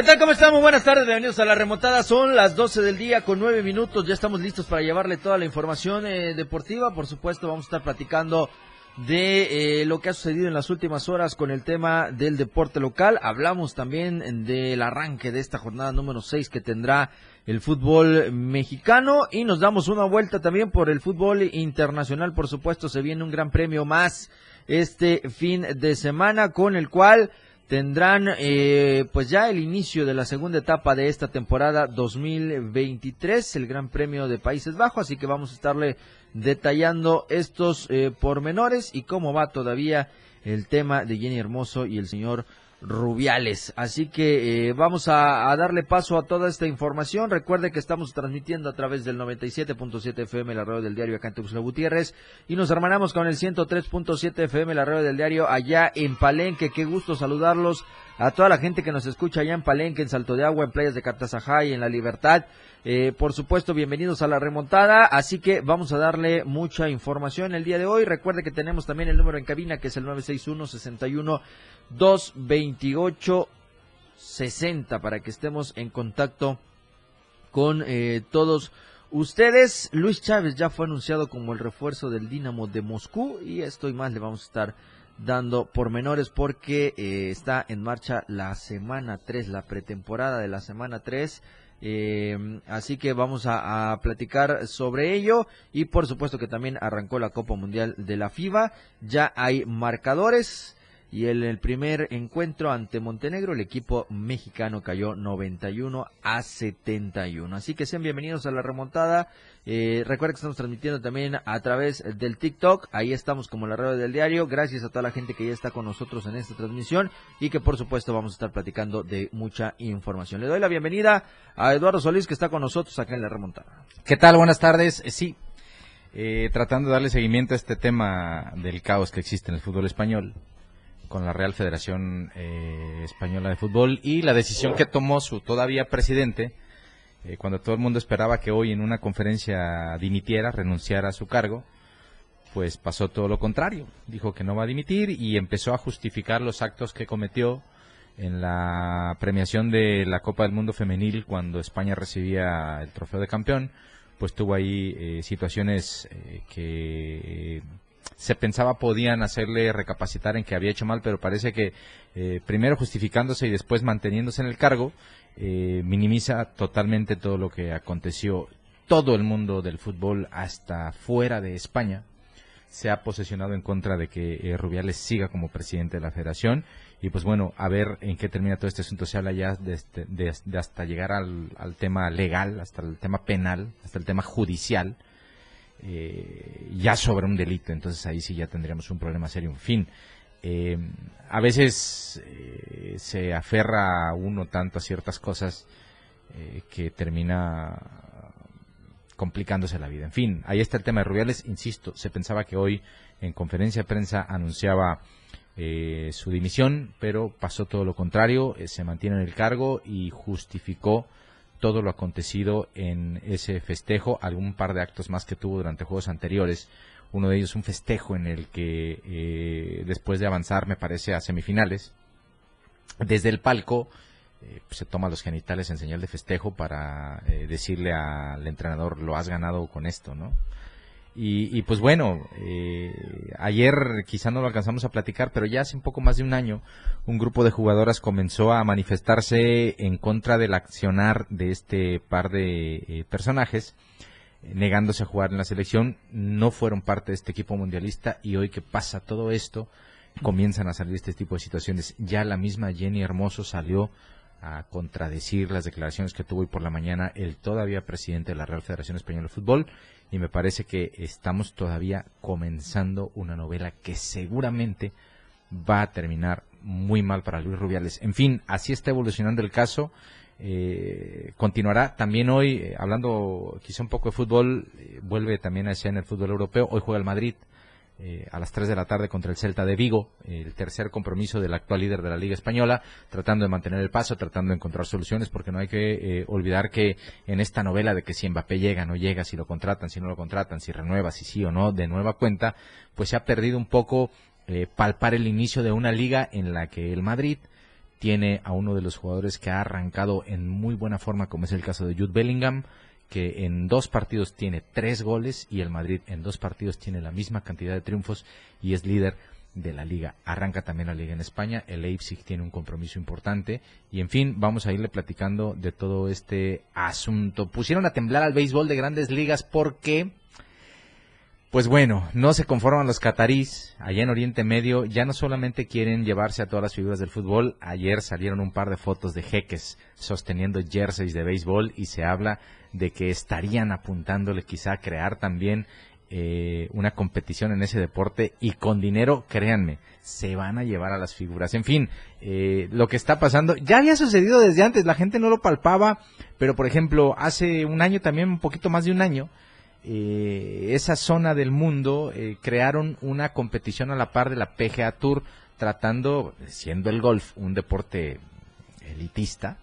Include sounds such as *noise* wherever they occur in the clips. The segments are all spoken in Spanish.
¿Qué tal? ¿Cómo estamos? Buenas tardes, bienvenidos a la remontada. Son las 12 del día con 9 minutos. Ya estamos listos para llevarle toda la información eh, deportiva. Por supuesto, vamos a estar platicando de eh, lo que ha sucedido en las últimas horas con el tema del deporte local. Hablamos también del arranque de esta jornada número 6 que tendrá el fútbol mexicano y nos damos una vuelta también por el fútbol internacional. Por supuesto, se viene un gran premio más este fin de semana con el cual tendrán eh, pues ya el inicio de la segunda etapa de esta temporada 2023, el Gran Premio de Países Bajos, así que vamos a estarle detallando estos eh, pormenores y cómo va todavía el tema de Jenny Hermoso y el señor Rubiales. Así que eh, vamos a, darle paso a toda esta información. Recuerde que estamos transmitiendo a través del 97.7 FM, la radio del diario acá en Tuxtla Gutiérrez, y nos hermanamos con el 103.7 FM, la radio del diario allá en Palenque. Qué gusto saludarlos a toda la gente que nos escucha allá en Palenque, en Salto de Agua, en Playas de Cartazajá y en La Libertad. Eh, por supuesto, bienvenidos a la remontada, así que vamos a darle mucha información el día de hoy. Recuerde que tenemos también el número en cabina que es el 961 61 228 60 para que estemos en contacto con eh, todos ustedes. Luis Chávez ya fue anunciado como el refuerzo del Dinamo de Moscú y esto y más le vamos a estar dando pormenores porque eh, está en marcha la semana 3, la pretemporada de la semana 3 eh, así que vamos a, platicar sobre ello y por supuesto que también arrancó la Copa Mundial de la FIBA. Ya hay marcadores y en el primer encuentro ante Montenegro el equipo mexicano cayó 91 a 71. Así que sean bienvenidos a la remontada. Eh, recuerden que estamos transmitiendo también a través del TikTok. Ahí estamos como la radio del diario. Gracias a toda la gente que ya está con nosotros en esta transmisión y que por supuesto vamos a estar platicando de mucha información. Le doy la bienvenida a Eduardo Solís que está con nosotros acá en la remontada. ¿Qué tal? Buenas tardes. Eh, sí, eh, tratando de darle seguimiento a este tema del caos que existe en el fútbol español con la Real Federación Española de Fútbol y la decisión que tomó su todavía presidente eh, cuando todo el mundo esperaba que hoy en una conferencia dimitiera, renunciara a su cargo, pues pasó todo lo contrario. Dijo que no va a dimitir y empezó a justificar los actos que cometió en la premiación de la Copa del Mundo Femenil cuando España recibía el trofeo de campeón, pues tuvo ahí eh, situaciones eh, que se pensaba podían hacerle recapacitar en que había hecho mal, pero parece que primero justificándose y después manteniéndose en el cargo, eh, minimiza totalmente todo lo que aconteció. Todo el mundo del fútbol, hasta fuera de España, se ha posesionado en contra de que eh, Rubiales siga como presidente de la federación. Y pues bueno, a ver en qué termina todo este asunto. Se habla ya de, este, hasta llegar al, tema legal, hasta el tema penal, hasta el tema judicial, eh, ya sobre un delito. Entonces ahí sí ya tendríamos un problema serio. En fin, eh, a veces eh, se aferra uno tanto a ciertas cosas eh, que termina complicándose la vida. En fin, ahí está el tema de Rubiales. Insisto, se pensaba que hoy en conferencia de prensa anunciaba su dimisión, pero pasó todo lo contrario, se mantiene en el cargo y justificó todo lo acontecido en ese festejo, algún par de actos más que tuvo durante juegos anteriores uno de ellos un festejo en el que eh, después de avanzar, me parece, a semifinales, desde el palco eh, se toma los genitales en señal de festejo para eh, decirle al entrenador, lo has ganado con esto, ¿no? Y, pues bueno, ayer quizá no lo alcanzamos a platicar, pero ya hace un poco más de un año, un grupo de jugadoras comenzó a manifestarse en contra del accionar de este par de personajes negándose a jugar en la selección, no fueron parte de este equipo mundialista y hoy que pasa todo esto, comienzan a salir este tipo de situaciones. Ya la misma Jenny Hermoso salió a contradecir las declaraciones que tuvo hoy por la mañana el todavía presidente de la Real Federación Española de Fútbol y me parece que estamos todavía comenzando una novela que seguramente va a terminar muy mal para Luis Rubiales. En fin, así está evolucionando el caso. Eh, continuará también hoy, eh, hablando quizá un poco de fútbol, eh, vuelve también a en el fútbol europeo. Hoy juega el Madrid a las 3 de la tarde contra el Celta de Vigo, el tercer compromiso del actual líder de la Liga Española, tratando de mantener el paso, tratando de encontrar soluciones, porque no hay que olvidar que en esta novela de que si Mbappé llega, no llega, si lo contratan, si no lo contratan, si renueva, si sí o no, de nueva cuenta, pues se ha perdido un poco palpar el inicio de una liga en la que el Madrid tiene a uno de los jugadores que ha arrancado en muy buena forma, como es el caso de Jude Bellingham, que en dos partidos tiene tres goles y el Madrid en dos partidos tiene la misma cantidad de triunfos y es líder de la liga. Arranca también la liga en España, el Leipzig tiene un compromiso importante y en fin, vamos a irle platicando de todo este asunto. Pusieron a temblar al béisbol de grandes ligas porque pues bueno, no se conforman los catarís allá en Oriente Medio, ya no solamente quieren llevarse a todas las figuras del fútbol, ayer salieron un par de fotos de jeques sosteniendo jerseys de béisbol y se habla de que estarían apuntándole quizá a crear también eh, una competición en ese deporte y con dinero, créanme, se van a llevar a las figuras. En fin, eh, lo que está pasando ya había sucedido desde antes, la gente no lo palpaba, pero por ejemplo, hace un año también, un poquito más de un año, eh, esa zona del mundo eh, crearon una competición a la par de la PGA Tour, tratando, siendo el golf un deporte elitista,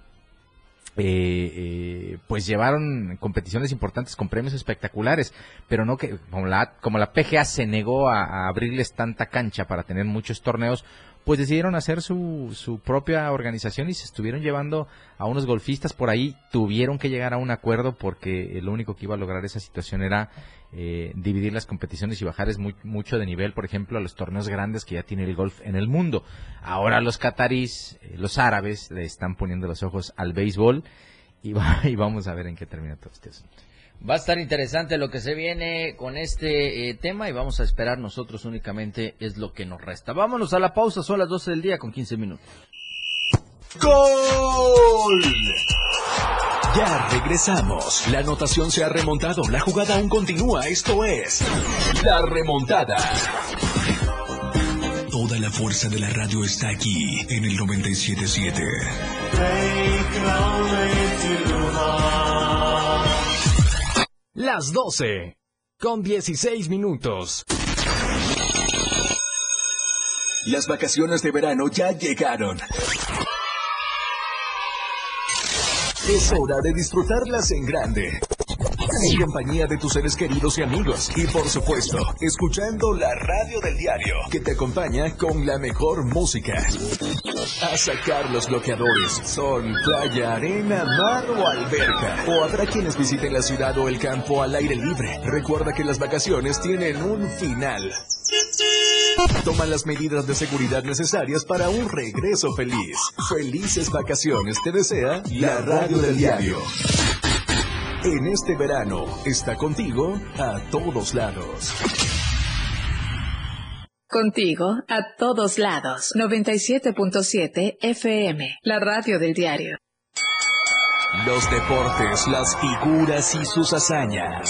eh, pues llevaron competiciones importantes con premios espectaculares, pero no que como la, como la PGA se negó a abrirles tanta cancha para tener muchos torneos, pues decidieron hacer su, su propia organización y se estuvieron llevando a unos golfistas por ahí, tuvieron que llegar a un acuerdo porque lo único que iba a lograr esa situación era eh, dividir las competiciones y bajar es muy, mucho de nivel, por ejemplo, a los torneos grandes que ya tiene el golf en el mundo. Ahora los catarís, eh, los árabes, le están poniendo los ojos al béisbol y, *laughs* y vamos a ver en qué termina todo este asunto. Va a estar interesante lo que se viene con este eh, tema y vamos a esperar nosotros únicamente es lo que nos resta. Vámonos a la pausa, son las 12 del día con 15 minutos. ¡Gol! Ya regresamos. La anotación se ha remontado. La jugada aún continúa. Esto es La Remontada. Toda la fuerza de la radio está aquí en el 977. Las 12 con 16 minutos. Las vacaciones de verano ya llegaron. Es hora de disfrutarlas en grande. En compañía de tus seres queridos y amigos. Y por supuesto, escuchando la radio del diario, que te acompaña con la mejor música. A sacar los bloqueadores. Sol, playa, arena, mar o alberca. O habrá quienes visiten la ciudad o el campo al aire libre. Recuerda que las vacaciones tienen un final. Toma las medidas de seguridad necesarias para un regreso feliz. Felices vacaciones te desea la radio del diario en este verano está contigo a todos lados. Contigo a todos lados. 97.7 FM, la radio del diario. Los deportes, las figuras y sus hazañas.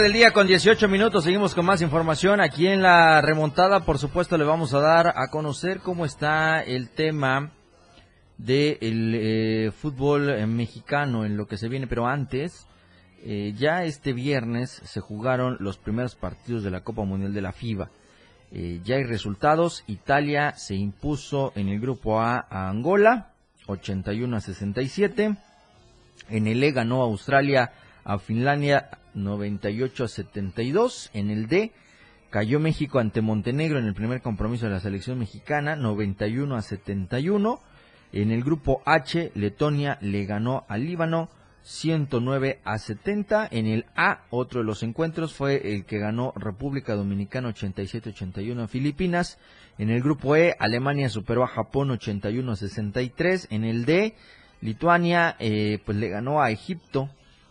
Del día con 18 minutos, seguimos con más información aquí en la remontada. Por supuesto, le vamos a dar a conocer cómo está el tema del de eh, fútbol mexicano en lo que se viene, pero antes, eh, ya este viernes se jugaron los primeros partidos de la Copa Mundial de la FIBA. Eh, ya hay resultados. Italia se impuso en el grupo A a Angola, 81 a 67. En el E ganó Australia a Finlandia 98 a 72. En el D cayó México ante Montenegro en el primer compromiso de la selección mexicana 91 a 71. En el grupo H Letonia le ganó al Líbano 109 a 70. En el A, otro de los encuentros fue el que ganó República Dominicana 87-81 a Filipinas. En el grupo E, Alemania superó a Japón 81 a 63. En el D, Lituania eh, pues le ganó a Egipto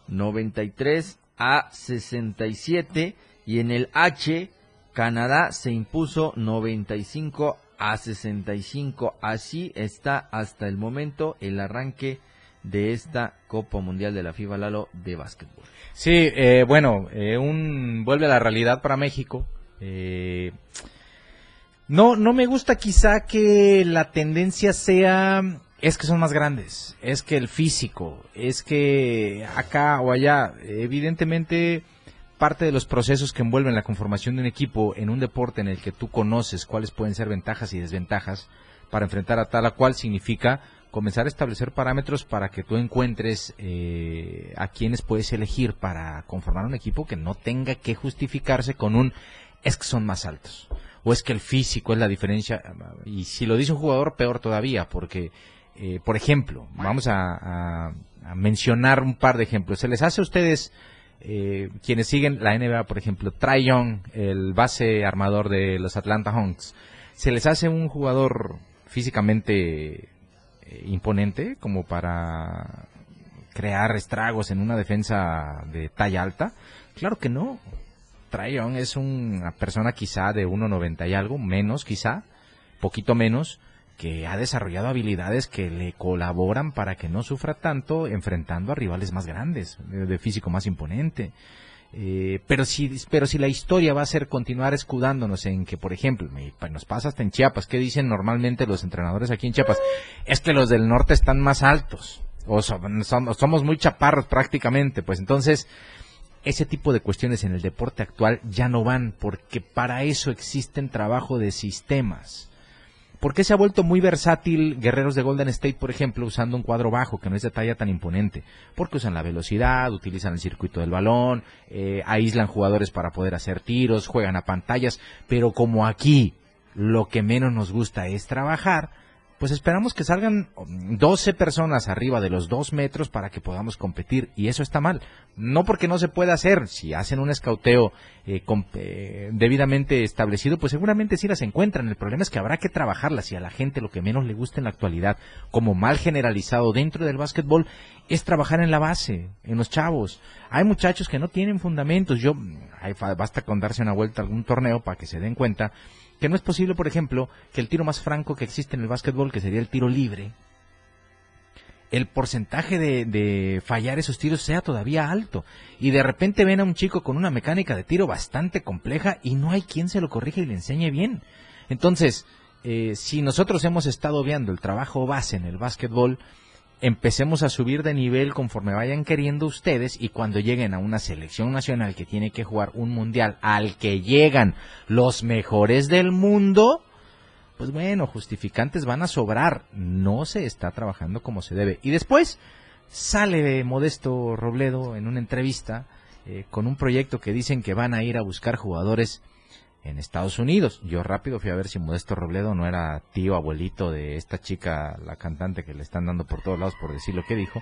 93 a 67 y en el H Canadá se impuso 95 a 65. Así está hasta el momento el arranque de esta Copa Mundial de la FIBA Lalo de básquetbol. Sí, eh, bueno, eh, un vuelve a la realidad para México. Eh, no, no me gusta quizá que la tendencia sea es que son más grandes, es que el físico, es que acá o allá, evidentemente parte de los procesos que envuelven la conformación de un equipo en un deporte en el que tú conoces cuáles pueden ser ventajas y desventajas para enfrentar a tal a cual significa comenzar a establecer parámetros para que tú encuentres eh, a quienes puedes elegir para conformar un equipo que no tenga que justificarse con un es que son más altos o es que el físico es la diferencia y si lo dice un jugador peor todavía porque eh, por ejemplo vamos a, mencionar un par de ejemplos se les hace a ustedes eh, quienes siguen la NBA por ejemplo Trae Young el base armador de los Atlanta Hawks se les hace un jugador físicamente eh, imponente como para crear estragos en una defensa de talla alta? Claro que no. Trayon es una persona quizá de 1,90 y algo, menos quizá, poquito menos, que ha desarrollado habilidades que le colaboran para que no sufra tanto enfrentando a rivales más grandes, de físico más imponente. Eh, pero si pero si la historia va a ser continuar escudándonos en que por ejemplo nos pasa hasta en Chiapas qué dicen normalmente los entrenadores aquí en Chiapas es que los del norte están más altos o somos muy chaparros prácticamente pues entonces ese tipo de cuestiones en el deporte actual ya no van porque para eso existen trabajo de sistemas ¿Por qué se ha vuelto muy versátil Guerreros de Golden State, por ejemplo, usando un cuadro bajo que no es de talla tan imponente? Porque usan la velocidad, utilizan el circuito del balón, eh, aíslan jugadores para poder hacer tiros, juegan a pantallas, pero como aquí lo que menos nos gusta es trabajar, pues esperamos que salgan 12 personas arriba de los 2 metros para que podamos competir y eso está mal. No porque no se pueda hacer, si hacen un escauteo eh, eh, debidamente establecido, pues seguramente sí las encuentran. El problema es que habrá que trabajarlas y a la gente lo que menos le gusta en la actualidad, como mal generalizado dentro del básquetbol, es trabajar en la base, en los chavos. Hay muchachos que no tienen fundamentos. Yo, basta con darse una vuelta a algún torneo para que se den cuenta que no es posible, por ejemplo, que el tiro más franco que existe en el básquetbol, que sería el tiro libre, el porcentaje de, fallar esos tiros sea todavía alto. Y de repente ven a un chico con una mecánica de tiro bastante compleja y no hay quien se lo corrija y le enseñe bien. Entonces, eh, si nosotros hemos estado viendo el trabajo base en el básquetbol, empecemos a subir de nivel conforme vayan queriendo ustedes y cuando lleguen a una selección nacional que tiene que jugar un mundial al que llegan los mejores del mundo, pues bueno, justificantes van a sobrar. No se está trabajando como se debe. Y después sale Modesto Robledo en una entrevista eh, con un proyecto que dicen que van a ir a buscar jugadores en Estados Unidos. Yo rápido fui a ver si Modesto Robledo no era tío, abuelito de esta chica, la cantante que le están dando por todos lados por decir lo que dijo,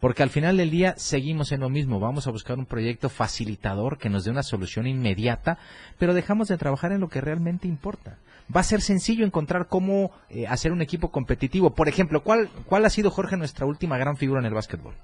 porque al final del día seguimos en lo mismo, vamos a buscar un proyecto facilitador que nos dé una solución inmediata, pero dejamos de trabajar en lo que realmente importa. Va a ser sencillo encontrar cómo eh, hacer un equipo competitivo. Por ejemplo, ¿cuál, ¿cuál ha sido, Jorge, nuestra última gran figura en el básquetbol?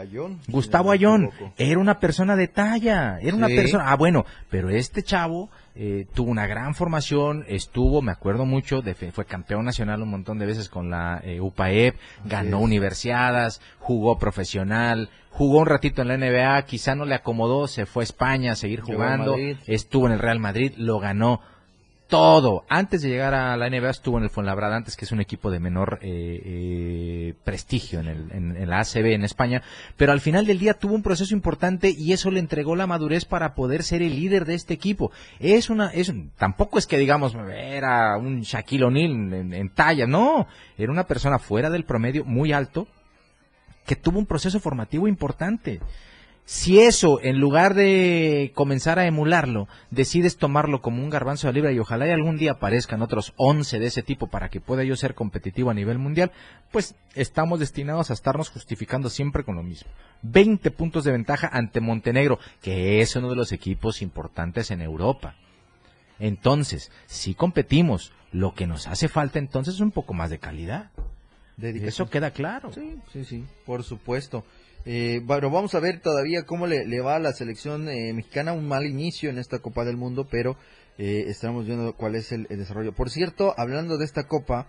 Ayón. Gustavo Ayón era una persona de talla, era una persona, ah bueno, pero este chavo eh, tuvo una gran formación, estuvo, me acuerdo mucho, de, fue campeón nacional un montón de veces con la eh, UPAEP, ganó universidades, jugó profesional, jugó un ratito en la NBA, quizá no le acomodó, se fue a España a seguir jugando, estuvo en el Real Madrid, lo ganó todo. Antes de llegar a la NBA estuvo en el Fuenlabrada, antes que es un equipo de menor eh, eh, prestigio en, el, en, la ACB en España, pero al final del día tuvo un proceso importante y eso le entregó la madurez para poder ser el líder de este equipo. Es una, es, tampoco es que digamos era un Shaquille O'Neal en, en talla, no, era una persona fuera del promedio, muy alto, que tuvo un proceso formativo importante. Si eso, en lugar de comenzar a emularlo, decides tomarlo como un garbanzo de libra y ojalá y algún día aparezcan otros 11 de ese tipo para que pueda yo ser competitivo a nivel mundial, pues estamos destinados a estarnos justificando siempre con lo mismo. 20 puntos de ventaja ante Montenegro, que es uno de los equipos importantes en Europa. Entonces, si competimos, lo que nos hace falta entonces es un poco más de calidad. Eso queda claro. Sí, sí, sí, por supuesto. Eh, bueno, vamos a ver todavía cómo le, va a la selección eh, mexicana. Un mal inicio en esta Copa del Mundo, pero eh, estamos viendo cuál es el, desarrollo. Por cierto, hablando de esta Copa,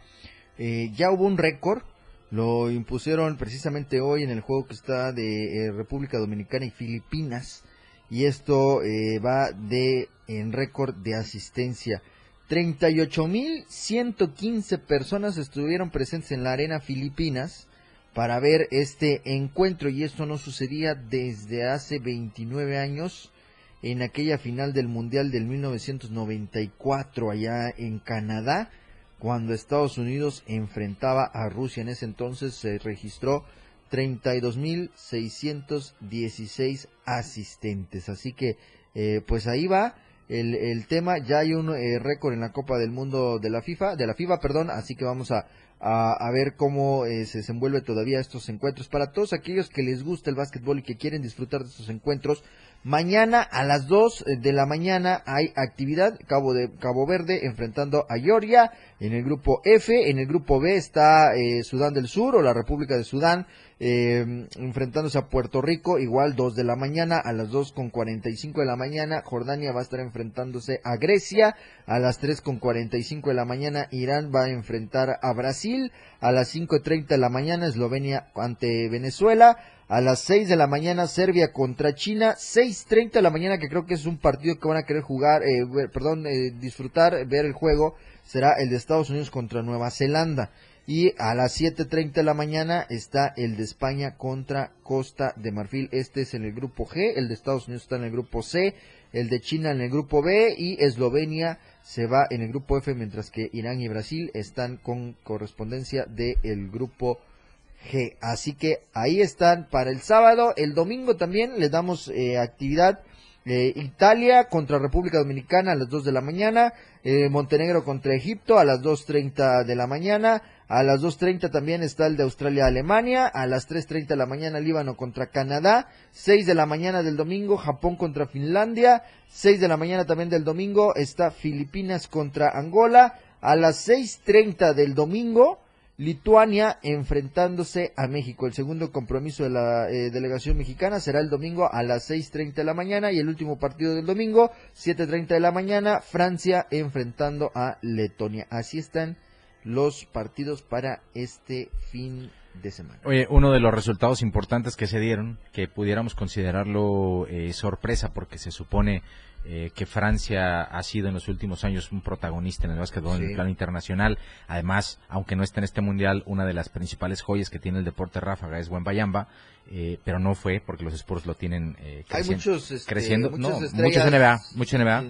ya hubo un récord. Lo impusieron precisamente hoy en el juego que está de República Dominicana y Filipinas. Y esto va de en récord de asistencia. 38.115 personas estuvieron presentes en la arena Filipinas para ver este encuentro y esto no sucedía desde hace 29 años en aquella final del Mundial del 1994 allá en Canadá cuando Estados Unidos enfrentaba a Rusia. En ese entonces se registró 32.616 asistentes. Así que eh, pues ahí va el, el, tema. Ya hay un eh, récord en la Copa del Mundo de la FIFA de la FIFA perdón. Así que vamos a a, ver cómo eh, se desenvuelve todavía estos encuentros. Para todos aquellos que les gusta el básquetbol y que quieren disfrutar de estos encuentros, mañana a las 2 eh, de la mañana hay actividad Cabo de Cabo Verde enfrentando a Georgia en el grupo F, en el grupo B está eh, Sudán del Sur o la República de Sudán eh, enfrentándose a Puerto Rico, igual 2 de la mañana, a las 2 con 45 de la mañana, Jordania va a estar enfrentándose a Grecia, a las 3 con 45 de la mañana, Irán va a enfrentar a Brasil, a las 5.30 de la mañana, Eslovenia ante Venezuela, a las 6 de la mañana Serbia contra China, 6.30 de la mañana que creo que es un partido que van a querer jugar, eh, perdón, eh, disfrutar, ver el juego, será el de Estados Unidos contra Nueva Zelanda. Y a las 7.30 de la mañana está el de España contra Costa de Marfil. Este es en el grupo G, el de Estados Unidos está en el grupo C, el de China en el grupo B y Eslovenia se va en el grupo F, mientras que Irán y Brasil están con correspondencia del grupo G. Así que ahí están para el sábado. El domingo también les damos eh, actividad. Eh, Italia contra República Dominicana a las 2 de la mañana. Eh, Montenegro contra Egipto a las 2.30 de la mañana. A las 2.30 también está el de Australia-Alemania. A las 3.30 de la mañana Líbano contra Canadá. 6 de la mañana del domingo Japón contra Finlandia. 6 de la mañana también del domingo está Filipinas contra Angola. A las 6.30 del domingo Lituania enfrentándose a México. El segundo compromiso de la eh, delegación mexicana será el domingo a las 6.30 de la mañana y el último partido del domingo 7.30 de la mañana Francia enfrentando a Letonia. Así están los partidos para este fin de semana. Oye, uno de los resultados importantes que se dieron, que pudiéramos considerarlo eh, sorpresa, porque se supone eh, que Francia ha sido en los últimos años un protagonista en el básquetbol en el plano internacional. Además, aunque no esté en este mundial, una de las principales joyas que tiene el deporte ráfaga es Wembayamba, eh, pero no fue porque los Spurs lo tienen eh, Hay muchos, este, creciendo. no, muchos NBA, muchos NBA.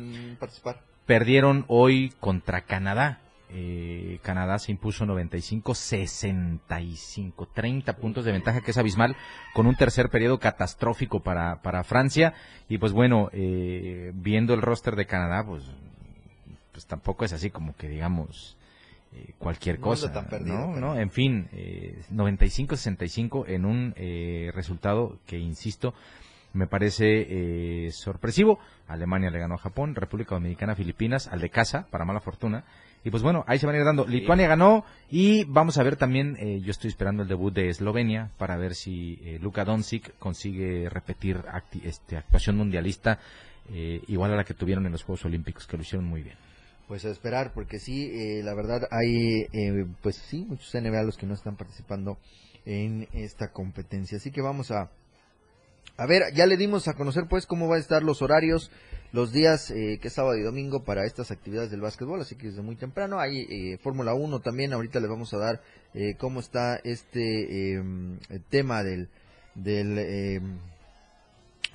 Perdieron hoy contra Canadá eh, Canadá se impuso 95-65, 30 puntos de ventaja, que es abismal, con un tercer periodo catastrófico para, para Francia. Y pues bueno, eh, viendo el roster de Canadá, pues, pues tampoco es así como que digamos eh, cualquier cosa. ¿no? ¿no? En fin, 95-65 en un resultado que, insisto, me parece sorpresivo. Alemania le ganó a Japón, República Dominicana, Filipinas, al de casa, para mala fortuna. Y pues bueno, ahí se van a ir dando. Lituania ganó y vamos a ver también, eh, yo estoy esperando el debut de Eslovenia para ver si eh, Luka Doncic consigue repetir este, actuación mundialista eh, igual a la que tuvieron en los Juegos Olímpicos, que lo hicieron muy bien. Pues a esperar, porque sí, la verdad hay, pues sí, muchos NBA los que no están participando en esta competencia. Así que vamos a, a ver, ya le dimos a conocer pues cómo va a estar los horarios los días eh, que es sábado y domingo para estas actividades del básquetbol, así que desde muy temprano. Hay eh, Fórmula 1 también, ahorita le vamos a dar eh, cómo está este em, tema del, del, em,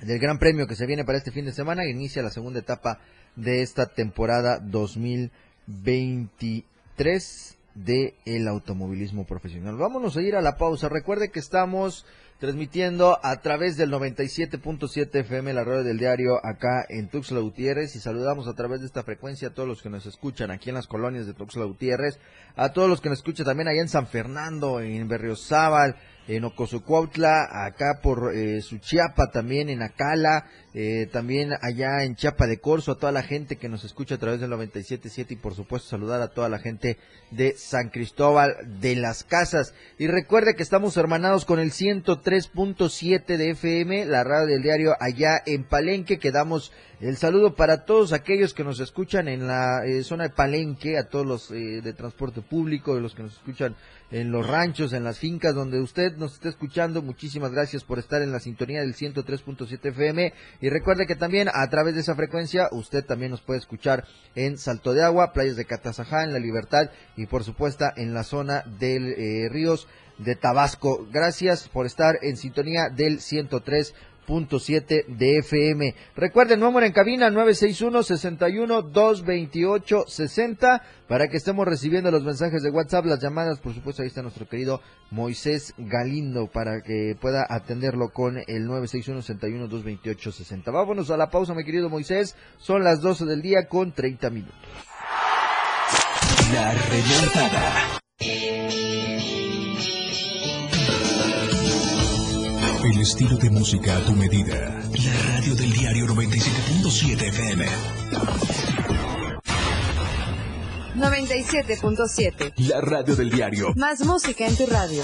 del Gran Premio que se viene para este fin de semana. Inicia la segunda etapa de esta temporada 2023 de el automovilismo profesional. Vámonos a ir a la pausa. Recuerde que estamos transmitiendo a través del 97.7 FM, la radio del diario, acá en Tuxtla Gutiérrez, y saludamos a través de esta frecuencia a todos los que nos escuchan aquí en las colonias de Tuxtla Gutiérrez, a todos los que nos escuchan también allá en San Fernando, en Berriozábal, en Ocosocuautla, acá por eh, Suchiapa, también en Acala, eh, también allá en Chiapa de Corzo, a toda la gente que nos escucha a través del 97.7 y por supuesto saludar a toda la gente de San Cristóbal de las Casas. Y recuerde que estamos hermanados con el 103.7 de FM, la radio del diario allá en Palenque, que damos el saludo para todos aquellos que nos escuchan en la eh, zona de Palenque, a todos los eh, de transporte público, los que nos escuchan en los ranchos, en las fincas donde usted nos está escuchando. Muchísimas gracias por estar en la sintonía del 103.7 FM. Y recuerde que también a través de esa frecuencia usted también nos puede escuchar en Salto de Agua, playas de Catazajá, en La Libertad y por supuesto en la zona del eh, Ríos de Tabasco. Gracias por estar en sintonía del 103 siete de FM. Recuerden, número en cabina 961-61-228-60 para que estemos recibiendo los mensajes de WhatsApp, las llamadas. Por supuesto, ahí está nuestro querido Moisés Galindo para que pueda atenderlo con el 961-61-228-60. Vámonos a la pausa, mi querido Moisés. Son las 12 del día con 30 minutos. La remontada. El estilo de música a tu medida. La radio del diario 97.7 FM. 97.7. La radio del diario. Más música en tu radio.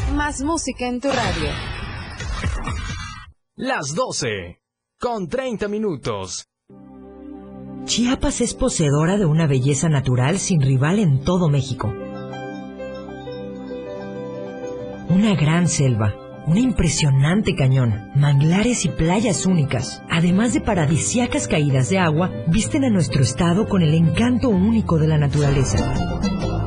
Más música en tu radio. Las 12, con 30 minutos. Chiapas es poseedora de una belleza natural sin rival en todo México. Una gran selva, un impresionante cañón, manglares y playas únicas, además de paradisiacas caídas de agua, visten a nuestro estado con el encanto único de la naturaleza.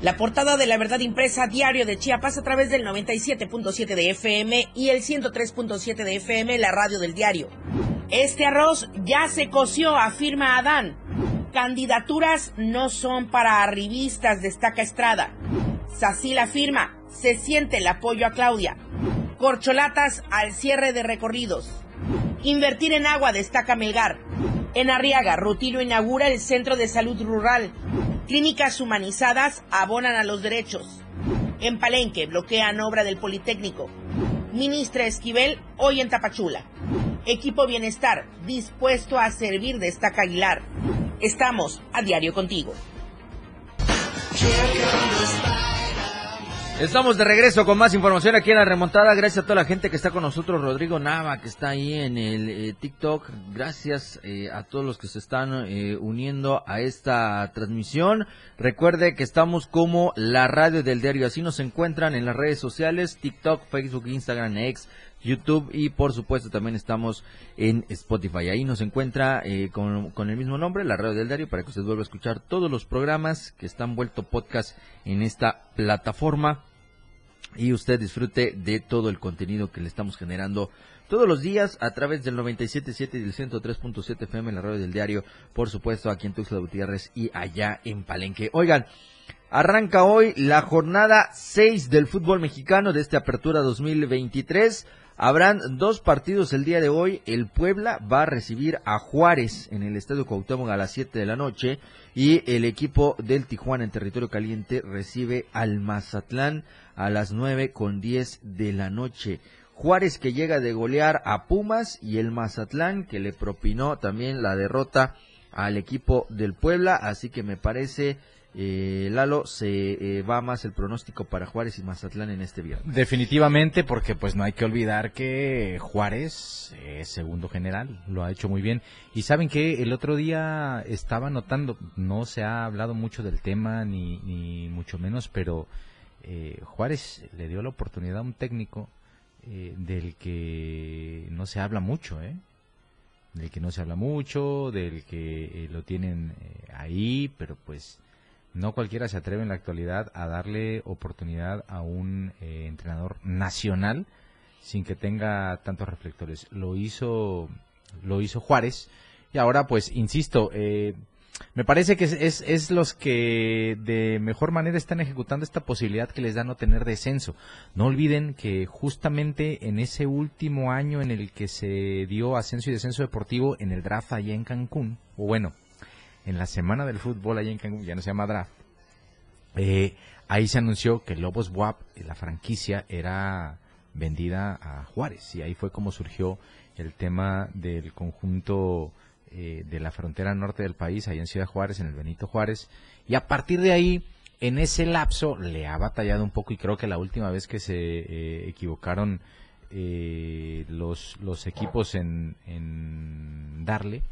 La portada de la verdad impresa diario de Chiapas a través del 97.7 de FM y el 103.7 de FM, la radio del diario. Este arroz ya se coció, afirma Adán. Candidaturas no son para arribistas, destaca Estrada. Sacil afirma, se siente el apoyo a Claudia. Corcholatas al cierre de recorridos. Invertir en agua, destaca Melgar. En Arriaga, Rutilo inaugura el Centro de Salud Rural. Clínicas humanizadas abonan a los derechos. En Palenque bloquean obra del Politécnico. Ministra Esquivel hoy en Tapachula. Equipo Bienestar dispuesto a servir, destaca Aguilar. Estamos a diario contigo. Estamos de regreso con más información aquí en la remontada. Gracias a toda la gente que está con nosotros. Rodrigo Nava, que está ahí en el eh, TikTok. Gracias eh, a todos los que se están eh, uniendo a esta transmisión. Recuerde que estamos como la radio del diario. Así nos encuentran en las redes sociales: TikTok, Facebook, Instagram, X. YouTube y por supuesto también estamos en Spotify. Ahí nos encuentra con, con, el mismo nombre, la radio del diario, para que usted vuelva a escuchar todos los programas que están vuelto podcast en esta plataforma y usted disfrute de todo el contenido que le estamos generando todos los días a través del 97.7 y del 103.7 FM en la radio del diario, por supuesto aquí en Tuxtla Gutiérrez y allá en Palenque. Oigan, arranca hoy la jornada 6 del fútbol mexicano de esta apertura 2023. Habrán dos partidos el día de hoy. El Puebla va a recibir a Juárez en el Estadio Cuauhtémoc a las 7 de la noche y el equipo del Tijuana en territorio caliente recibe al Mazatlán a las 9 con 10 de la noche. Juárez que llega de golear a Pumas y el Mazatlán que le propinó también la derrota al equipo del Puebla, así que me parece eh, Lalo se eh, va más el pronóstico para Juárez y Mazatlán en este viernes. Definitivamente, porque pues no hay que olvidar que Juárez es segundo general, lo ha hecho muy bien. Y saben que el otro día estaba notando, no se ha hablado mucho del tema ni, ni mucho menos, pero eh, Juárez le dio la oportunidad a un técnico eh, del que no se habla mucho, ¿eh? Del que no se habla mucho, del que eh, lo tienen eh, ahí, pero pues no cualquiera se atreve en la actualidad a darle oportunidad a un entrenador nacional sin que tenga tantos reflectores. Lo hizo, lo hizo Juárez y ahora pues insisto, eh, me parece que es, es, es, los que de mejor manera están ejecutando esta posibilidad que les da no tener descenso. No olviden que justamente en ese último año en el que se dio ascenso y descenso deportivo en el draft allá en Cancún, o bueno, en la semana del fútbol allá en Cancún, ya no se llama draft, eh, ahí se anunció que Lobos WAP, la franquicia, era vendida a Juárez y ahí fue como surgió el tema del conjunto eh, de la frontera norte del país, allá en Ciudad Juárez, en el Benito Juárez, y a partir de ahí, en ese lapso, le ha batallado un poco y creo que la última vez que se eh, equivocaron eh, los, los equipos en, en, darle,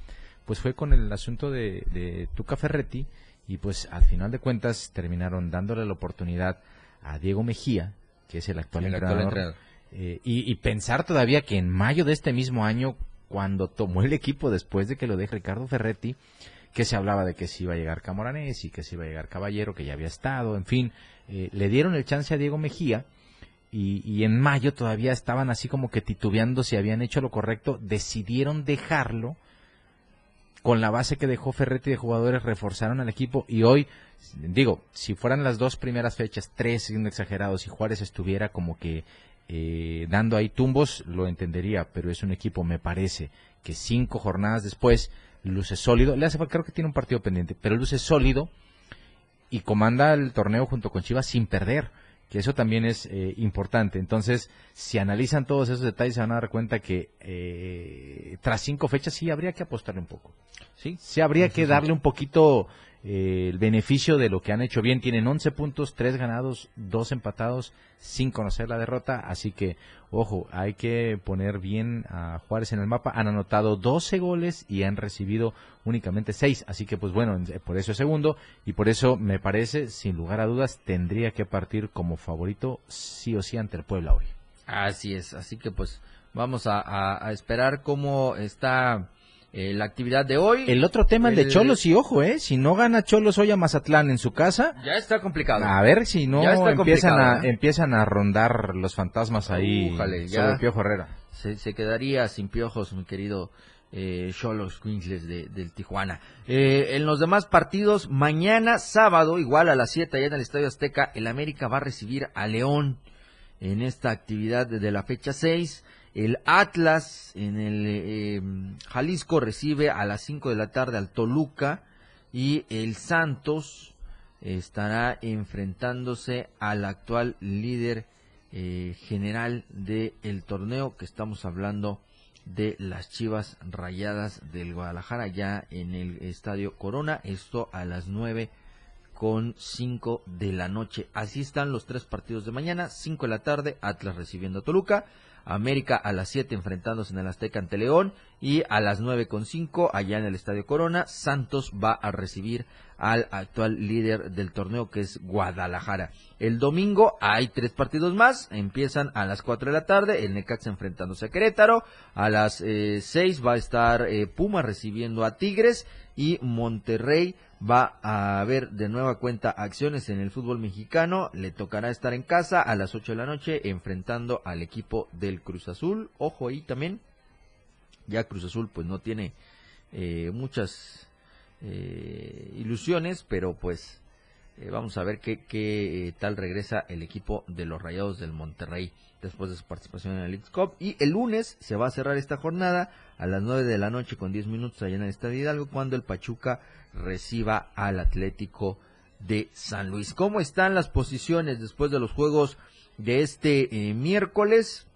pues fue con el asunto de, de Tuca Ferretti, y pues al final de cuentas terminaron dándole la oportunidad a Diego Mejía, que es el actual el entrenador, actual entrenador. Eh, y, y, pensar todavía que en mayo de este mismo año, cuando tomó el equipo después de que lo deje Ricardo Ferretti, que se hablaba de que si iba a llegar Camoranesi, que si iba a llegar Caballero, que ya había estado, en fin, eh, le dieron el chance a Diego Mejía y, y, en mayo todavía estaban así como que titubeando si habían hecho lo correcto, decidieron dejarlo con la base que dejó Ferretti de jugadores, reforzaron al equipo y hoy, digo, si fueran las dos primeras fechas, tres siendo exagerados, si Juárez estuviera como que eh, dando ahí tumbos, lo entendería, pero es un equipo, me parece, que cinco jornadas después luce sólido, le hace creo que tiene un partido pendiente, pero luce sólido y comanda el torneo junto con Chivas sin perder, que eso también es eh, importante. Entonces, si analizan todos esos detalles, se van a dar cuenta que eh, tras cinco fechas sí habría que apostarle un poco. Sí, sí habría que darle un poquito eh, el beneficio de lo que han hecho bien. Tienen 11 puntos, 3 ganados, 2 empatados, sin conocer la derrota. Así que, ojo, hay que poner bien a Juárez en el mapa. Han anotado 12 goles y han recibido únicamente 6. Así que, pues bueno, por eso es segundo. Y por eso me parece, sin lugar a dudas, tendría que partir como favorito sí o sí ante el Puebla hoy. Así es. Así que, pues, vamos a, a, a esperar cómo está eh, la actividad de hoy. El otro tema, el, el, de Cholos, y ojo, ¿eh? Si no gana Cholos hoy a Mazatlán en su casa. Ya está complicado. A ver si no empiezan a, ¿eh? empiezan a rondar los fantasmas ahí Ujale, sobre ya Piojo Herrera. Se, se, quedaría sin piojos, mi querido Cholos eh, de, del Tijuana. Eh, en los demás partidos, mañana sábado, igual a las 7 allá en el Estadio Azteca, el América va a recibir a León en esta actividad de la fecha 6. El Atlas en el eh, Jalisco recibe a las 5 de la tarde al Toluca y el Santos estará enfrentándose al actual líder eh, general del el torneo que estamos hablando de las Chivas Rayadas del Guadalajara ya en el Estadio Corona, esto a las 9 con 5 de la noche. Así están los tres partidos de mañana, 5 de la tarde, Atlas recibiendo a Toluca, América a las 7 enfrentándose en el Azteca ante León y a las nueve con cinco allá en el Estadio Corona, Santos va a recibir al actual líder del torneo que es Guadalajara. El domingo hay tres partidos más, empiezan a las 4 de la tarde, el Necaxa enfrentándose a Querétaro, a las eh, 6 va a estar eh, Puma recibiendo a Tigres y Monterrey va a haber de nueva cuenta acciones en el fútbol mexicano. Le tocará estar en casa a las 8 de la noche enfrentando al equipo del Cruz Azul. Ojo ahí también. Ya Cruz Azul pues no tiene eh, muchas eh, ilusiones, pero pues eh, vamos a ver qué, qué tal regresa el equipo de los Rayados del Monterrey después de su participación en el League Cup. Y el lunes se va a cerrar esta jornada a las 9 de la noche con 10 minutos allá en el Estadio Hidalgo cuando el Pachuca reciba al Atlético de San Luis. ¿Cómo están las posiciones después de los juegos de este miércoles?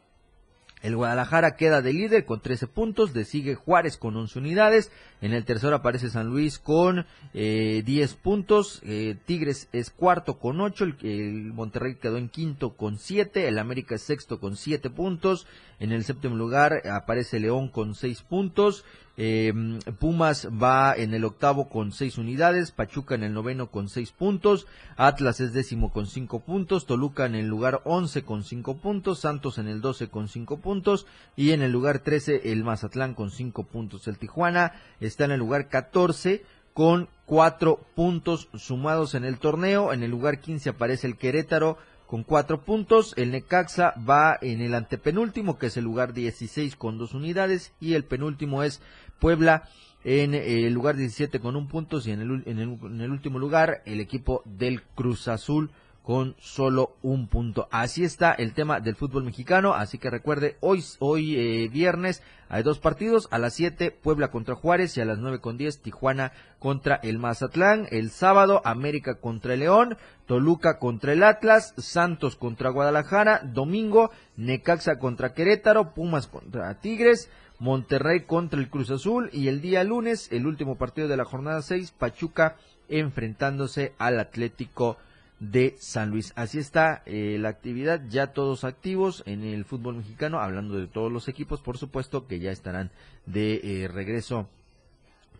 El Guadalajara queda de líder con 13 puntos, de sigue Juárez con 11 unidades, en el tercero aparece San Luis con eh, 10 puntos, eh, Tigres es cuarto con 8, el, el, Monterrey quedó en quinto con 7, el América es sexto con 7 puntos, en el séptimo lugar aparece León con 6 puntos, eh, Pumas va en el octavo con seis unidades, Pachuca en el noveno con seis puntos, Atlas es décimo con cinco puntos, Toluca en el lugar once con cinco puntos, Santos en el doce con cinco puntos y en el lugar trece el Mazatlán con cinco puntos. El Tijuana está en el lugar catorce con cuatro puntos sumados en el torneo. En el lugar quince aparece el Querétaro con cuatro puntos. El Necaxa va en el antepenúltimo, que es el lugar 16 con dos unidades. Y el penúltimo es Puebla en el lugar 17 con un punto. Y en el, en el, en el último lugar, el equipo del Cruz Azul con solo un punto. Así está el tema del fútbol mexicano, así que recuerde, hoy, hoy eh, viernes hay dos partidos, a las 7 Puebla contra Juárez y a las 9 con 10 Tijuana contra el Mazatlán, el sábado América contra el León, Toluca contra el Atlas, Santos contra Guadalajara, domingo Necaxa contra Querétaro, Pumas contra Tigres, Monterrey contra el Cruz Azul y el día lunes, el último partido de la jornada 6, Pachuca enfrentándose al Atlético de San Luis. Así está eh, la actividad, ya todos activos en el fútbol mexicano, hablando de todos los equipos, por supuesto, que ya estarán de eh, regreso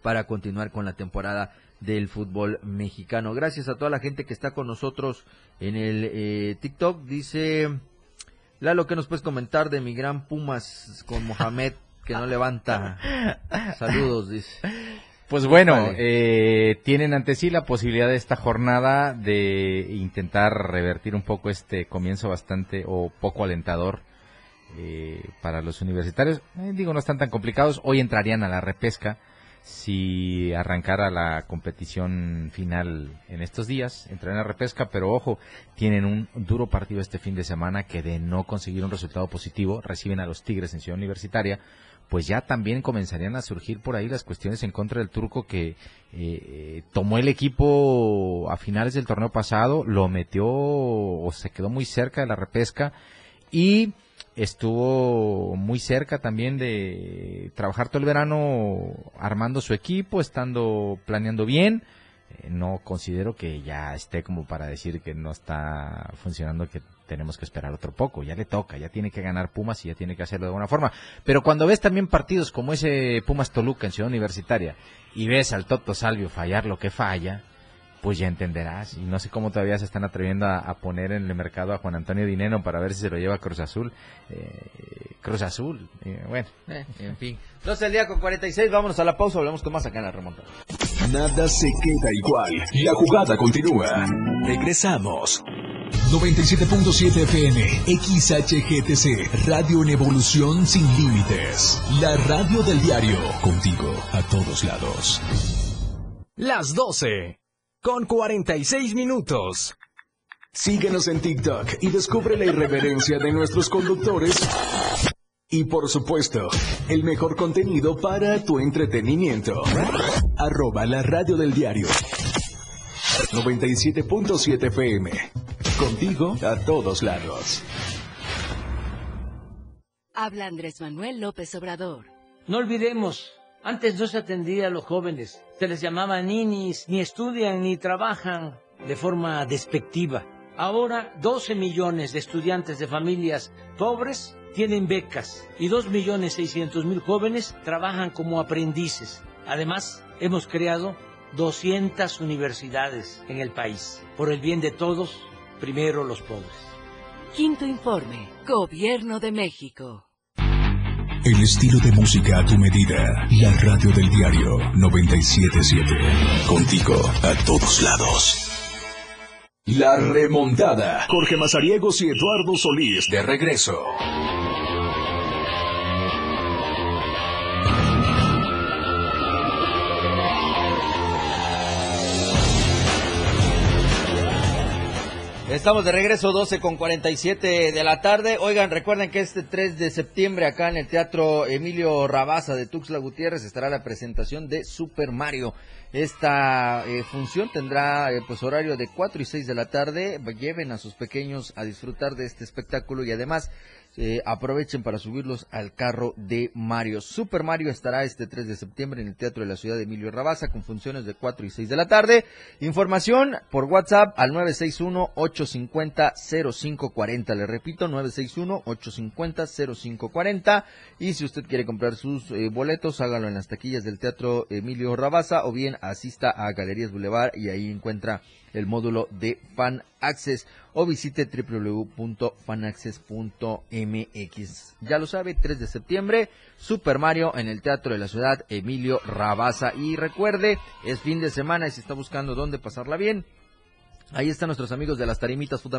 para continuar con la temporada del fútbol mexicano. Gracias a toda la gente que está con nosotros en el eh, TikTok. Dice Lalo, ¿qué nos puedes comentar de mi gran Pumas con Mohamed *laughs* que no levanta? Saludos, dice. Pues bueno, eh, tienen ante sí la posibilidad de esta jornada de intentar revertir un poco este comienzo bastante o poco alentador eh, para los universitarios. Eh, digo, no están tan complicados. Hoy entrarían a la repesca si arrancara la competición final en estos días. Entrarían a la repesca, pero ojo, tienen un duro partido este fin de semana que de no conseguir un resultado positivo reciben a los Tigres en Ciudad Universitaria pues ya también comenzarían a surgir por ahí las cuestiones en contra del turco que eh, tomó el equipo a finales del torneo pasado, lo metió o se quedó muy cerca de la repesca y estuvo muy cerca también de trabajar todo el verano armando su equipo, estando planeando bien. Eh, no considero que ya esté como para decir que no está funcionando, que tenemos que esperar otro poco, ya le toca, ya tiene que ganar Pumas y ya tiene que hacerlo de buena forma. Pero cuando ves también partidos como ese Pumas Toluca en Ciudad Universitaria y ves al Toto Salvio fallar lo que falla, pues ya entenderás. Y no sé cómo todavía se están atreviendo a, poner en el mercado a Juan Antonio Dineno para ver si se lo lleva a Cruz Azul. Eh, Cruz Azul, eh, bueno. Eh, en fin. 12 el día con 46, vámonos a la pausa, hablamos con más acá en la remontada. Nada se queda igual, la jugada continúa. Regresamos. 97.7 FM, XHGTC, Radio en Evolución Sin Límites. La radio del diario, contigo a todos lados. Las 12, con 46 minutos. Síguenos en TikTok y descubre la irreverencia de nuestros conductores. Y por supuesto, el mejor contenido para tu entretenimiento. Arroba la radio del diario. 97.7 FM. Contigo a todos lados. Habla Andrés Manuel López Obrador. No olvidemos, antes no se atendía a los jóvenes, se les llamaba ninis, ni estudian ni trabajan de forma despectiva. Ahora 12 millones de estudiantes de familias pobres tienen becas y 2 millones 600 mil jóvenes trabajan como aprendices. Además, hemos creado 200 universidades en el país. Por el bien de todos, primero los pobres. Quinto informe, Gobierno de México. El estilo de música a tu medida. La radio del diario 977. Contigo a todos lados. La remontada. Jorge Mazariegos y Eduardo Solís de regreso. Estamos de regreso 12 con 47 de la tarde. Oigan, recuerden que este 3 de septiembre acá en el Teatro Emilio Rabaza de Tuxtla Gutiérrez estará la presentación de Super Mario. Esta eh, función tendrá eh, pues horario de 4 y 6 de la tarde. Lleven a sus pequeños a disfrutar de este espectáculo y además eh, aprovechen para subirlos al carro de Mario. Super Mario estará este 3 de septiembre en el Teatro de la Ciudad de Emilio Rabaza con funciones de 4 y 6 de la tarde. Información por WhatsApp al 961-850-0540. Le repito, 961-850-0540. Y si usted quiere comprar sus eh, boletos, hágalo en las taquillas del Teatro Emilio Rabaza o bien asista a Galerías Boulevard y ahí encuentra el módulo de Fan Access o visite www.fanaccess.mx. Ya lo sabe, 3 de septiembre, Super Mario en el Teatro de la Ciudad Emilio Rabaza. Y recuerde, es fin de semana y si está buscando dónde pasarla bien, Ahí están nuestros amigos de las Tarimitas Food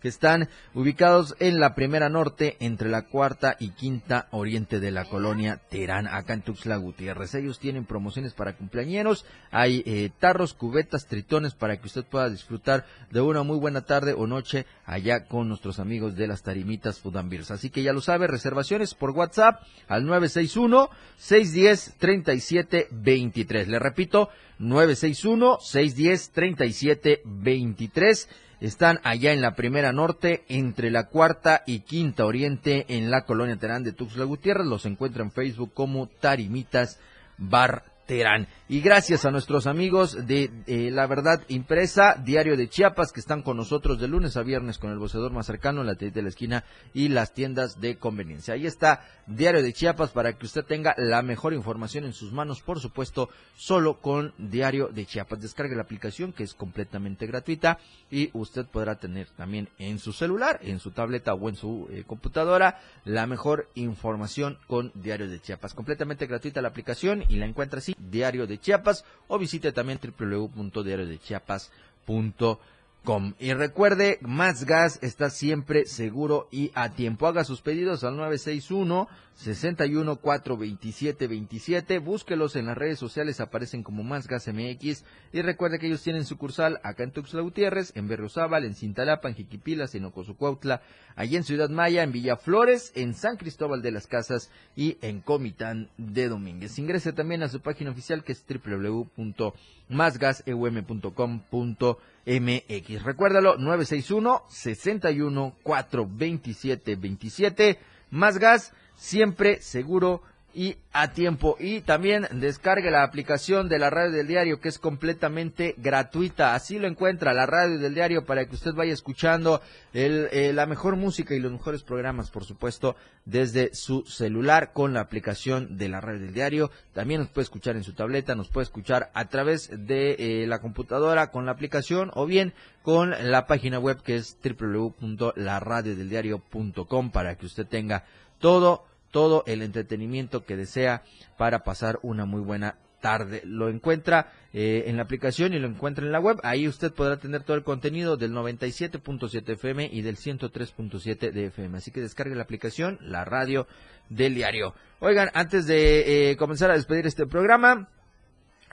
que están ubicados en la primera norte entre la cuarta y quinta oriente de la colonia Terán, acá en Tuxtla Gutiérrez. Ellos tienen promociones para cumpleañeros, hay eh, tarros, cubetas, tritones para que usted pueda disfrutar de una muy buena tarde o noche allá con nuestros amigos de las Tarimitas Food. Así que ya lo sabe, reservaciones por WhatsApp al 961 610 3723. Le repito, 961-610-3723. Están allá en la primera norte, entre la cuarta y quinta oriente, en la colonia Terán de Tuxtla Gutiérrez. Los encuentra en Facebook como Tarimitas Bar Terán. Y gracias a nuestros amigos de La Verdad Impresa, Diario de Chiapas, que están con nosotros de lunes a viernes con el vocedor más cercano, la tienda de la esquina y las tiendas de conveniencia. Ahí está Diario de Chiapas para que usted tenga la mejor información en sus manos, por supuesto, solo con Diario de Chiapas. Descargue la aplicación que es completamente gratuita y usted podrá tener también en su celular, en su tableta o en su eh, computadora la mejor información con Diario de Chiapas. Completamente gratuita la aplicación y la encuentra así, Diario de Chiapas o visite también www.diariodechiapas.com. Y recuerde, Más Gas está siempre seguro y a tiempo. Haga sus pedidos al 961 61 427 27. Búsquelos en las redes sociales, aparecen como Más Gas MX. Y recuerde que ellos tienen sucursal acá en Tuxtla Gutiérrez, en Berriozábal, en Cintalapa, en Jiquipilas, en Ocosucuautla, allí en Ciudad Maya, en Villaflores, en San Cristóbal de las Casas y en Comitán de Domínguez. Ingrese también a su página oficial que es www.másgaseum.com.mx. Recuérdalo, 961 61 427 27. Más gas siempre seguro y a tiempo. Y también descargue la aplicación de la radio del diario que es completamente gratuita. Así lo encuentra la radio del diario para que usted vaya escuchando el, eh, la mejor música y los mejores programas, por supuesto, desde su celular con la aplicación de la radio del diario. También nos puede escuchar en su tableta, nos puede escuchar a través de eh, la computadora con la aplicación o bien con la página web que es www.laradiodeldiario.com para que usted tenga todo, todo el entretenimiento que desea para pasar una muy buena tarde. Lo encuentra eh, en la aplicación y lo encuentra en la web. Ahí usted podrá tener todo el contenido del 97.7 FM y del 103.7 de FM. Así que descargue la aplicación, la radio del diario. Oigan, antes de eh, comenzar a despedir este programa,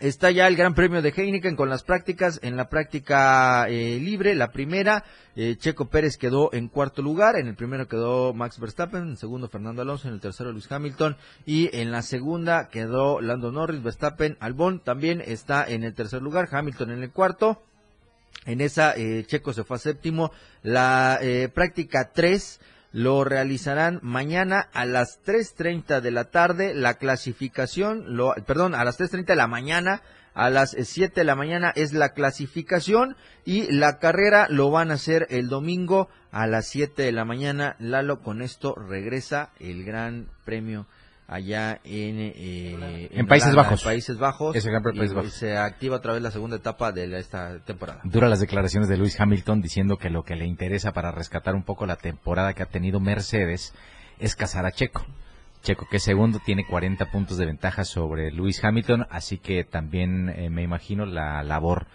Está ya el Gran Premio de Heineken con las prácticas. En la práctica eh, libre, la primera, eh, Checo Pérez quedó en cuarto lugar. En el primero quedó Max Verstappen, en el segundo Fernando Alonso, en el tercero Luis Hamilton. Y en la segunda quedó Lando Norris, Verstappen, Albón también está en el tercer lugar, Hamilton en el cuarto. En esa, eh, Checo se fue a séptimo. La práctica 3 lo realizarán mañana a las 3.30 de la tarde. La clasificación, lo, perdón, a las 3.30 de la mañana, a las 7 de la mañana es la clasificación y la carrera lo van a hacer el domingo a las 7 de la mañana. Lalo, con esto regresa el Gran Premio allá en, eh, en, Países Bajos. Países Bajos. Ese y, se activa otra vez la segunda etapa de esta temporada. Dura las declaraciones de Luis Hamilton diciendo que lo que le interesa para rescatar un poco la temporada que ha tenido Mercedes es casar a Checo. Checo que es segundo tiene 40 puntos de ventaja sobre Luis Hamilton, así que también eh, me imagino la labor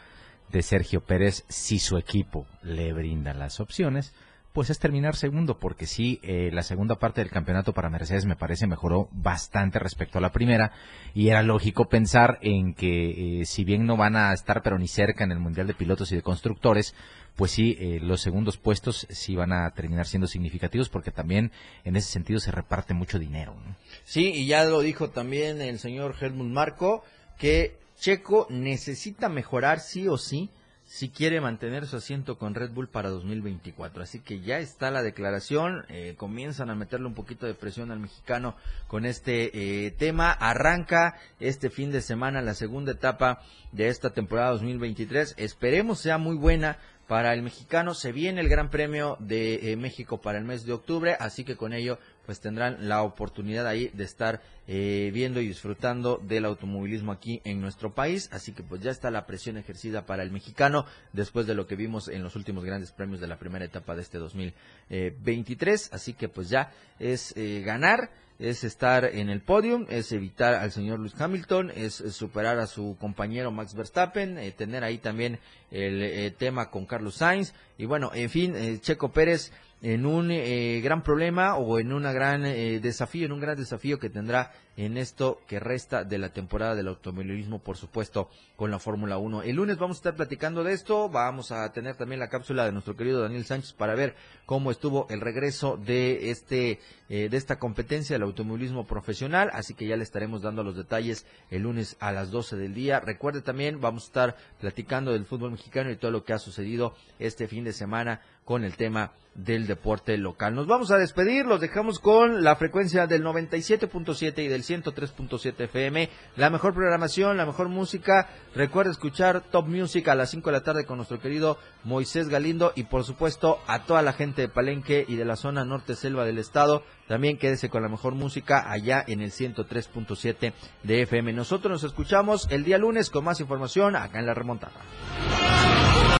de Sergio Pérez si su equipo le brinda las opciones pues es terminar segundo, porque sí, eh, la segunda parte del campeonato para Mercedes me parece mejoró bastante respecto a la primera, y era lógico pensar en que eh, si bien no van a estar pero ni cerca en el Mundial de Pilotos y de Constructores, pues sí, eh, los segundos puestos sí van a terminar siendo significativos, porque también en ese sentido se reparte mucho dinero. Sí, y ya lo dijo también el señor Helmut Marco, que Checo necesita mejorar sí o sí si quiere mantener su asiento con Red Bull para 2024. Así que ya está la declaración, eh, comienzan a meterle un poquito de presión al mexicano con este eh, tema. Arranca este fin de semana la segunda etapa de esta temporada 2023. Esperemos sea muy buena para el mexicano. Se viene el Gran Premio de eh, México para el mes de octubre, así que con ello pues tendrán la oportunidad ahí de estar eh, viendo y disfrutando del automovilismo aquí en nuestro país. Así que pues ya está la presión ejercida para el mexicano después de lo que vimos en los últimos grandes premios de la primera etapa de este 2023. Así que pues ya es eh, ganar es estar en el podium, es evitar al señor Luis Hamilton, es, superar a su compañero Max Verstappen, eh, tener ahí también el tema con Carlos Sainz y bueno, en fin, Checo Pérez en un eh, gran problema o en un gran eh, desafío, en un gran desafío que tendrá en esto que resta de la temporada del automovilismo, por supuesto, con la Fórmula 1. El lunes vamos a estar platicando de esto, vamos a tener también la cápsula de nuestro querido Daniel Sánchez para ver cómo estuvo el regreso de este eh, de esta competencia del automovilismo profesional, así que ya le estaremos dando los detalles el lunes a las 12 del día. Recuerde también, vamos a estar platicando del fútbol mexicano y todo lo que ha sucedido este fin de semana con el tema del deporte local. Nos vamos a despedir, los dejamos con la frecuencia del 97.7 y del 103.7 FM, la mejor programación, la mejor música. Recuerda escuchar Top Music a las 5 de la tarde con nuestro querido Moisés Galindo y por supuesto a toda la gente de Palenque y de la zona norte selva del estado. También quédese con la mejor música allá en el 103.7 de FM. Nosotros nos escuchamos el día lunes con más información acá en la remontada.